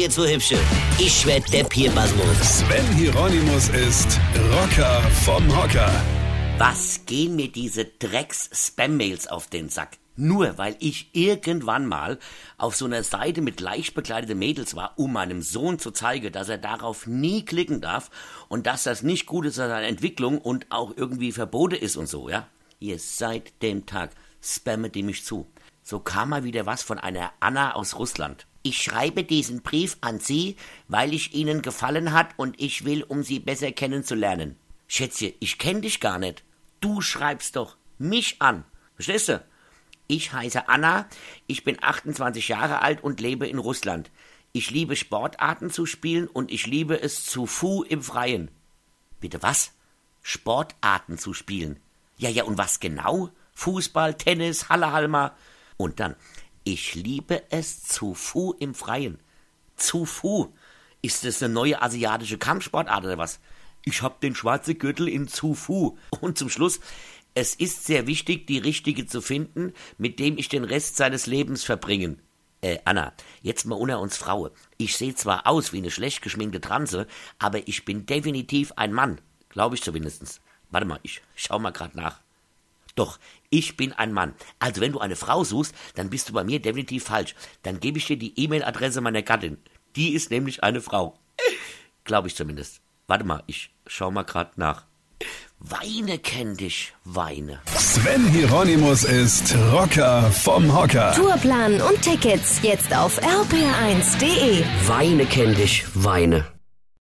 jetzt so hübsche. Ich werd der Pierpasmus. Sven Hieronymus ist Rocker vom Hocker. Was gehen mir diese Drecks-Spam-Mails auf den Sack? Nur weil ich irgendwann mal auf so einer Seite mit leicht bekleideten Mädels war, um meinem Sohn zu zeigen, dass er darauf nie klicken darf und dass das nicht gut ist an seiner Entwicklung und auch irgendwie verboten ist und so, ja? Ihr seit dem Tag spammet die mich zu. So kam mal wieder was von einer Anna aus Russland. Ich schreibe diesen Brief an Sie, weil ich Ihnen gefallen hat und ich will, um Sie besser kennenzulernen. Schätze, ich kenn dich gar nicht. Du schreibst doch mich an. Verstehst du? Ich heiße Anna, ich bin 28 Jahre alt und lebe in Russland. Ich liebe Sportarten zu spielen und ich liebe es zu Fu im Freien. Bitte was? Sportarten zu spielen. Ja, ja, und was genau? Fußball, Tennis, Hallehalmer. Und dann, ich liebe es zu Fu im Freien. Zu Fu. Ist das eine neue asiatische Kampfsportart oder was? Ich hab den schwarzen Gürtel in Zu Fu. Und zum Schluss, es ist sehr wichtig, die richtige zu finden, mit dem ich den Rest seines Lebens verbringen. Äh, Anna, jetzt mal unter uns Frauen. Ich sehe zwar aus wie eine schlecht geschminkte Transe, aber ich bin definitiv ein Mann. Glaube ich zumindest. Warte mal, ich schau mal grad nach. Doch, ich bin ein Mann. Also wenn du eine Frau suchst, dann bist du bei mir definitiv falsch. Dann gebe ich dir die E-Mail-Adresse meiner Gattin. Die ist nämlich eine Frau. Glaube ich zumindest. Warte mal, ich schau mal grad nach. Weine kenn dich, Weine. Sven Hieronymus ist Rocker vom Hocker. Tourplan und Tickets jetzt auf rpr1.de. Weine kenn dich, Weine.